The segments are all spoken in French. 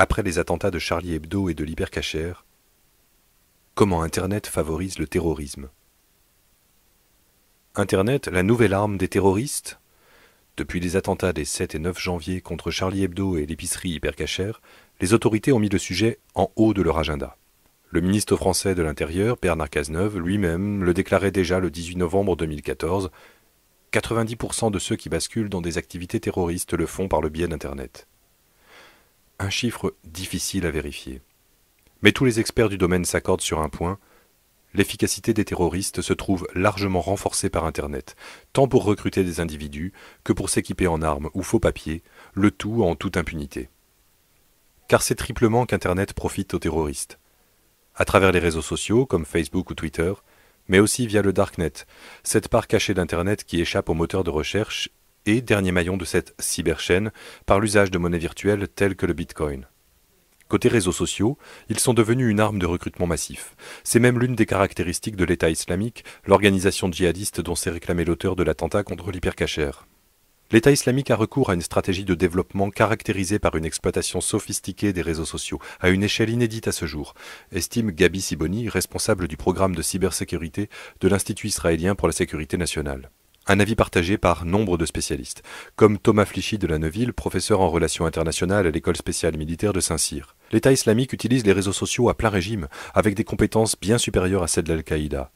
après les attentats de Charlie Hebdo et de l'hypercacher, comment Internet favorise le terrorisme? Internet, la nouvelle arme des terroristes? Depuis les attentats des 7 et 9 janvier contre Charlie Hebdo et l'épicerie hypercacher, les autorités ont mis le sujet en haut de leur agenda. Le ministre français de l'Intérieur, Bernard Cazeneuve, lui-même le déclarait déjà le 18 novembre 2014 90% de ceux qui basculent dans des activités terroristes le font par le biais d'Internet. Un chiffre difficile à vérifier. Mais tous les experts du domaine s'accordent sur un point. L'efficacité des terroristes se trouve largement renforcée par Internet, tant pour recruter des individus que pour s'équiper en armes ou faux papiers, le tout en toute impunité. Car c'est triplement qu'Internet profite aux terroristes. À travers les réseaux sociaux comme Facebook ou Twitter, mais aussi via le Darknet, cette part cachée d'Internet qui échappe aux moteurs de recherche et dernier maillon de cette cyberchaîne par l'usage de monnaies virtuelles telles que le Bitcoin. Côté réseaux sociaux, ils sont devenus une arme de recrutement massif. C'est même l'une des caractéristiques de l'État islamique, l'organisation djihadiste dont s'est réclamé l'auteur de l'attentat contre l'hypercachère. L'État islamique a recours à une stratégie de développement caractérisée par une exploitation sophistiquée des réseaux sociaux, à une échelle inédite à ce jour, estime Gabi Siboni, responsable du programme de cybersécurité de l'Institut israélien pour la sécurité nationale. Un avis partagé par nombre de spécialistes, comme Thomas Flichy de la Neuville, professeur en relations internationales à l'école spéciale militaire de Saint-Cyr. L'État islamique utilise les réseaux sociaux à plein régime, avec des compétences bien supérieures à celles de l'Al-Qaïda.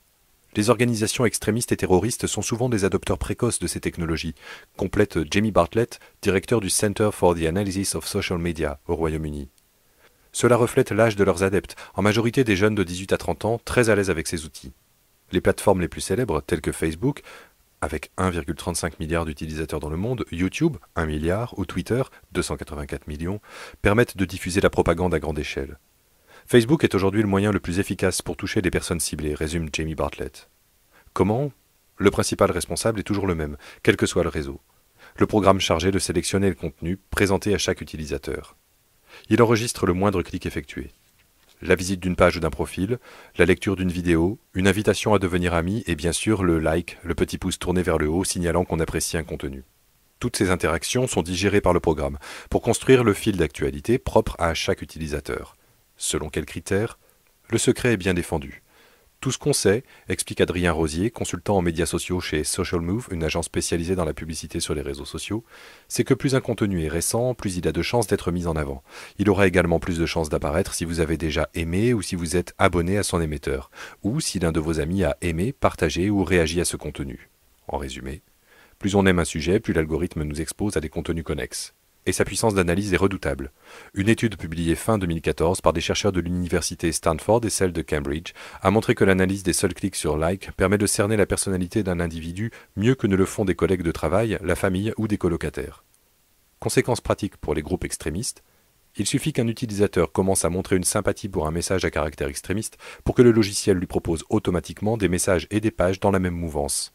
Les organisations extrémistes et terroristes sont souvent des adopteurs précoces de ces technologies, complète Jamie Bartlett, directeur du Center for the Analysis of Social Media au Royaume-Uni. Cela reflète l'âge de leurs adeptes, en majorité des jeunes de 18 à 30 ans, très à l'aise avec ces outils. Les plateformes les plus célèbres, telles que Facebook, avec 1,35 milliard d'utilisateurs dans le monde, YouTube, 1 milliard, ou Twitter, 284 millions, permettent de diffuser la propagande à grande échelle. Facebook est aujourd'hui le moyen le plus efficace pour toucher des personnes ciblées, résume Jamie Bartlett. Comment? Le principal responsable est toujours le même, quel que soit le réseau. Le programme chargé de sélectionner le contenu présenté à chaque utilisateur. Il enregistre le moindre clic effectué. La visite d'une page ou d'un profil, la lecture d'une vidéo, une invitation à devenir ami et bien sûr le like, le petit pouce tourné vers le haut signalant qu'on apprécie un contenu. Toutes ces interactions sont digérées par le programme pour construire le fil d'actualité propre à chaque utilisateur. Selon quels critères? Le secret est bien défendu. Tout ce qu'on sait, explique Adrien Rosier, consultant en médias sociaux chez Social Move, une agence spécialisée dans la publicité sur les réseaux sociaux, c'est que plus un contenu est récent, plus il a de chances d'être mis en avant. Il aura également plus de chances d'apparaître si vous avez déjà aimé ou si vous êtes abonné à son émetteur, ou si l'un de vos amis a aimé, partagé ou réagi à ce contenu. En résumé, plus on aime un sujet, plus l'algorithme nous expose à des contenus connexes et sa puissance d'analyse est redoutable. Une étude publiée fin 2014 par des chercheurs de l'université Stanford et celle de Cambridge a montré que l'analyse des seuls clics sur like permet de cerner la personnalité d'un individu mieux que ne le font des collègues de travail, la famille ou des colocataires. Conséquence pratique pour les groupes extrémistes, il suffit qu'un utilisateur commence à montrer une sympathie pour un message à caractère extrémiste pour que le logiciel lui propose automatiquement des messages et des pages dans la même mouvance.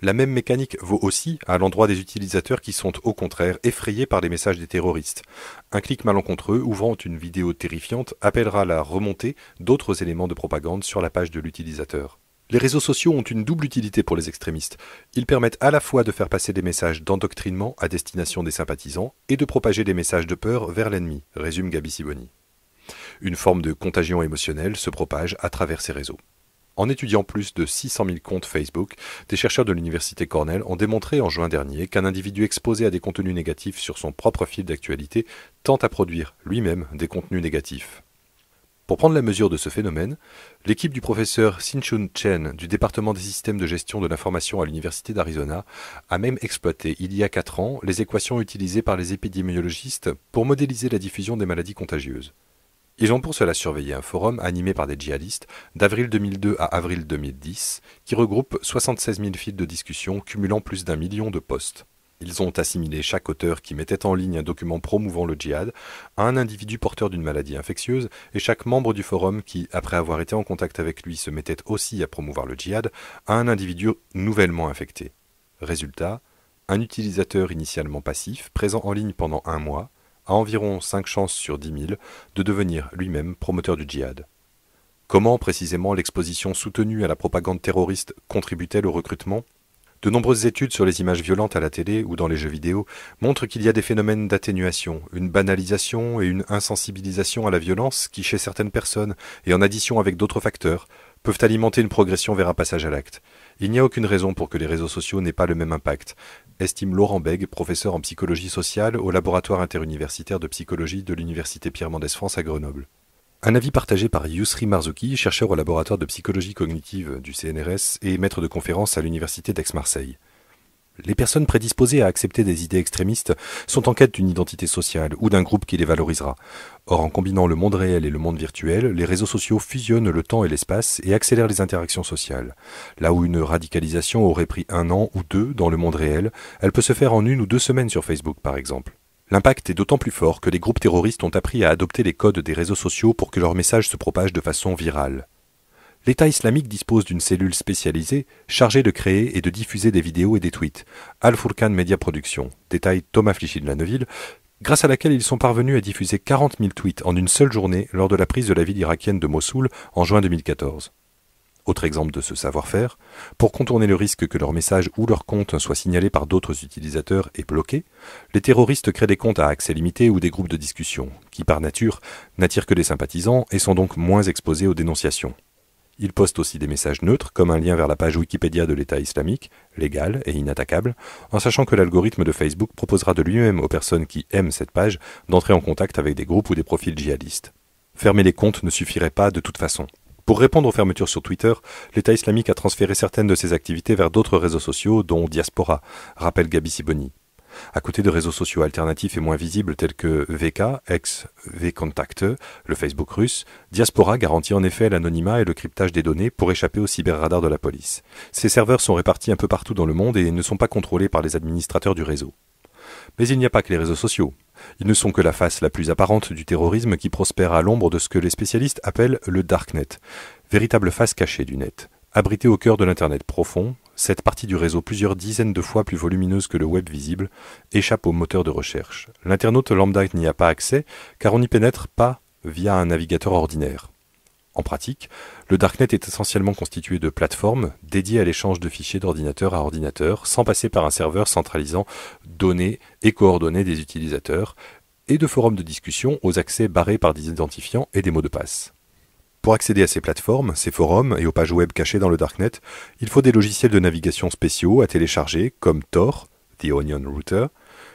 La même mécanique vaut aussi à l'endroit des utilisateurs qui sont au contraire effrayés par les messages des terroristes. Un clic malencontreux ouvrant une vidéo terrifiante appellera la remontée d'autres éléments de propagande sur la page de l'utilisateur. Les réseaux sociaux ont une double utilité pour les extrémistes. Ils permettent à la fois de faire passer des messages d'endoctrinement à destination des sympathisants et de propager des messages de peur vers l'ennemi, résume Gabi Siboni. Une forme de contagion émotionnelle se propage à travers ces réseaux. En étudiant plus de 600 000 comptes Facebook, des chercheurs de l'université Cornell ont démontré en juin dernier qu'un individu exposé à des contenus négatifs sur son propre fil d'actualité tente à produire lui-même des contenus négatifs. Pour prendre la mesure de ce phénomène, l'équipe du professeur Sinchun Chen du département des systèmes de gestion de l'information à l'université d'Arizona a même exploité il y a 4 ans les équations utilisées par les épidémiologistes pour modéliser la diffusion des maladies contagieuses. Ils ont pour cela surveillé un forum animé par des djihadistes d'avril 2002 à avril 2010 qui regroupe 76 000 fils de discussion cumulant plus d'un million de posts. Ils ont assimilé chaque auteur qui mettait en ligne un document promouvant le djihad à un individu porteur d'une maladie infectieuse et chaque membre du forum qui, après avoir été en contact avec lui, se mettait aussi à promouvoir le djihad à un individu nouvellement infecté. Résultat, un utilisateur initialement passif, présent en ligne pendant un mois, a environ 5 chances sur 10 000 de devenir lui-même promoteur du djihad. Comment précisément l'exposition soutenue à la propagande terroriste contribue-t-elle au recrutement? De nombreuses études sur les images violentes à la télé ou dans les jeux vidéo montrent qu'il y a des phénomènes d'atténuation, une banalisation et une insensibilisation à la violence qui, chez certaines personnes, et en addition avec d'autres facteurs, peuvent alimenter une progression vers un passage à l'acte. Il n'y a aucune raison pour que les réseaux sociaux n'aient pas le même impact, estime Laurent Bègue, professeur en psychologie sociale au laboratoire interuniversitaire de psychologie de l'Université Pierre Mendès France à Grenoble. Un avis partagé par Yousri Marzouki, chercheur au laboratoire de psychologie cognitive du CNRS et maître de conférence à l'Université d'Aix-Marseille. Les personnes prédisposées à accepter des idées extrémistes sont en quête d'une identité sociale ou d'un groupe qui les valorisera. Or, en combinant le monde réel et le monde virtuel, les réseaux sociaux fusionnent le temps et l'espace et accélèrent les interactions sociales. Là où une radicalisation aurait pris un an ou deux dans le monde réel, elle peut se faire en une ou deux semaines sur Facebook, par exemple. L'impact est d'autant plus fort que les groupes terroristes ont appris à adopter les codes des réseaux sociaux pour que leurs messages se propagent de façon virale. L'État islamique dispose d'une cellule spécialisée chargée de créer et de diffuser des vidéos et des tweets. Al-Furqan Media Production, détaille Thomas Flichy de la Neuville, grâce à laquelle ils sont parvenus à diffuser 40 000 tweets en une seule journée lors de la prise de la ville irakienne de Mossoul en juin 2014. Autre exemple de ce savoir-faire, pour contourner le risque que leur message ou leur compte soit signalé par d'autres utilisateurs et bloqué, les terroristes créent des comptes à accès limité ou des groupes de discussion, qui par nature n'attirent que des sympathisants et sont donc moins exposés aux dénonciations. Il poste aussi des messages neutres, comme un lien vers la page Wikipédia de l'État islamique, légal et inattaquable, en sachant que l'algorithme de Facebook proposera de lui-même aux personnes qui aiment cette page d'entrer en contact avec des groupes ou des profils djihadistes. Fermer les comptes ne suffirait pas de toute façon. Pour répondre aux fermetures sur Twitter, l'État islamique a transféré certaines de ses activités vers d'autres réseaux sociaux, dont Diaspora, rappelle Gabi Siboni à côté de réseaux sociaux alternatifs et moins visibles tels que VK, ex-VKontakte, le Facebook russe, Diaspora garantit en effet l'anonymat et le cryptage des données pour échapper aux cyberradars de la police. Ces serveurs sont répartis un peu partout dans le monde et ne sont pas contrôlés par les administrateurs du réseau. Mais il n'y a pas que les réseaux sociaux. Ils ne sont que la face la plus apparente du terrorisme qui prospère à l'ombre de ce que les spécialistes appellent le darknet, véritable face cachée du net. Abritée au cœur de l'Internet profond, cette partie du réseau plusieurs dizaines de fois plus volumineuse que le web visible échappe au moteur de recherche. L'internaute lambda n'y a pas accès car on n'y pénètre pas via un navigateur ordinaire. En pratique, le Darknet est essentiellement constitué de plateformes dédiées à l'échange de fichiers d'ordinateur à ordinateur sans passer par un serveur centralisant données et coordonnées des utilisateurs et de forums de discussion aux accès barrés par des identifiants et des mots de passe. Pour accéder à ces plateformes, ces forums et aux pages web cachées dans le Darknet, il faut des logiciels de navigation spéciaux à télécharger, comme Tor, The Onion Router.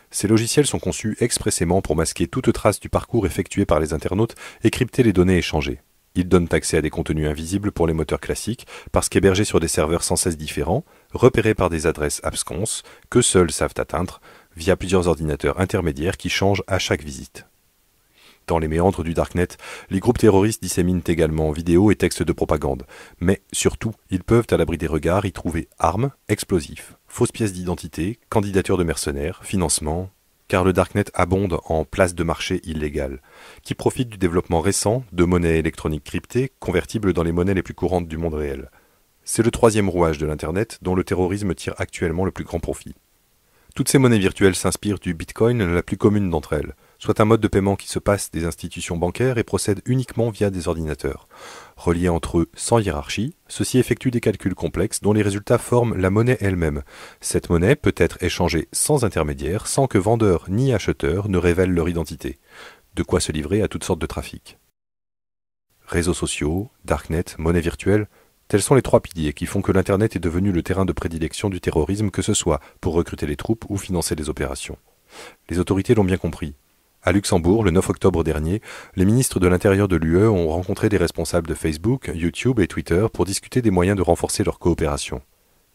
Ces logiciels sont conçus expressément pour masquer toute trace du parcours effectué par les internautes et crypter les données échangées. Ils donnent accès à des contenus invisibles pour les moteurs classiques, parce qu'hébergés sur des serveurs sans cesse différents, repérés par des adresses absconses, que seuls savent atteindre, via plusieurs ordinateurs intermédiaires qui changent à chaque visite. Dans les méandres du Darknet, les groupes terroristes disséminent également vidéos et textes de propagande. Mais surtout, ils peuvent, à l'abri des regards, y trouver armes, explosifs, fausses pièces d'identité, candidatures de mercenaires, financement, car le Darknet abonde en places de marché illégales, qui profitent du développement récent de monnaies électroniques cryptées convertibles dans les monnaies les plus courantes du monde réel. C'est le troisième rouage de l'Internet dont le terrorisme tire actuellement le plus grand profit. Toutes ces monnaies virtuelles s'inspirent du Bitcoin, la plus commune d'entre elles soit un mode de paiement qui se passe des institutions bancaires et procède uniquement via des ordinateurs. Reliés entre eux sans hiérarchie, ceux-ci effectuent des calculs complexes dont les résultats forment la monnaie elle-même. Cette monnaie peut être échangée sans intermédiaire, sans que vendeur ni acheteur ne révèlent leur identité. De quoi se livrer à toutes sortes de trafics. Réseaux sociaux, darknet, monnaie virtuelle, Tels sont les trois piliers qui font que l'Internet est devenu le terrain de prédilection du terrorisme, que ce soit pour recruter les troupes ou financer les opérations. Les autorités l'ont bien compris. À Luxembourg, le 9 octobre dernier, les ministres de l'Intérieur de l'UE ont rencontré des responsables de Facebook, YouTube et Twitter pour discuter des moyens de renforcer leur coopération.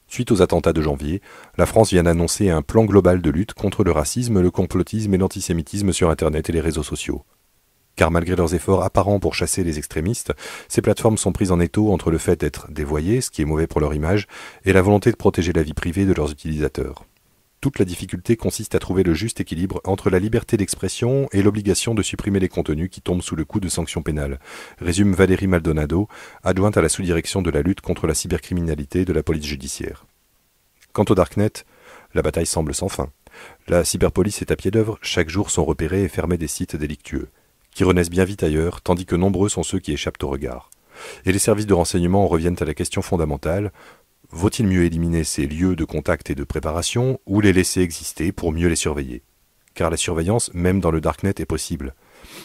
Suite aux attentats de janvier, la France vient d'annoncer un plan global de lutte contre le racisme, le complotisme et l'antisémitisme sur Internet et les réseaux sociaux. Car malgré leurs efforts apparents pour chasser les extrémistes, ces plateformes sont prises en étau entre le fait d'être dévoyées, ce qui est mauvais pour leur image, et la volonté de protéger la vie privée de leurs utilisateurs. Toute la difficulté consiste à trouver le juste équilibre entre la liberté d'expression et l'obligation de supprimer les contenus qui tombent sous le coup de sanctions pénales, résume Valérie Maldonado, adjointe à la sous-direction de la lutte contre la cybercriminalité de la police judiciaire. Quant au Darknet, la bataille semble sans fin. La cyberpolice est à pied d'œuvre, chaque jour sont repérés et fermés des sites délictueux, qui renaissent bien vite ailleurs, tandis que nombreux sont ceux qui échappent au regard. Et les services de renseignement reviennent à la question fondamentale Vaut-il mieux éliminer ces lieux de contact et de préparation ou les laisser exister pour mieux les surveiller? Car la surveillance, même dans le darknet, est possible.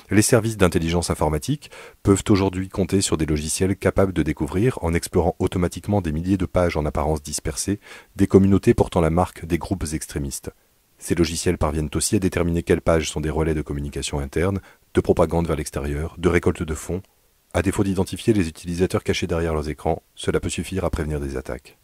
Les services d'intelligence informatique peuvent aujourd'hui compter sur des logiciels capables de découvrir, en explorant automatiquement des milliers de pages en apparence dispersées, des communautés portant la marque des groupes extrémistes. Ces logiciels parviennent aussi à déterminer quelles pages sont des relais de communication interne, de propagande vers l'extérieur, de récolte de fonds. À défaut d'identifier les utilisateurs cachés derrière leurs écrans, cela peut suffire à prévenir des attaques.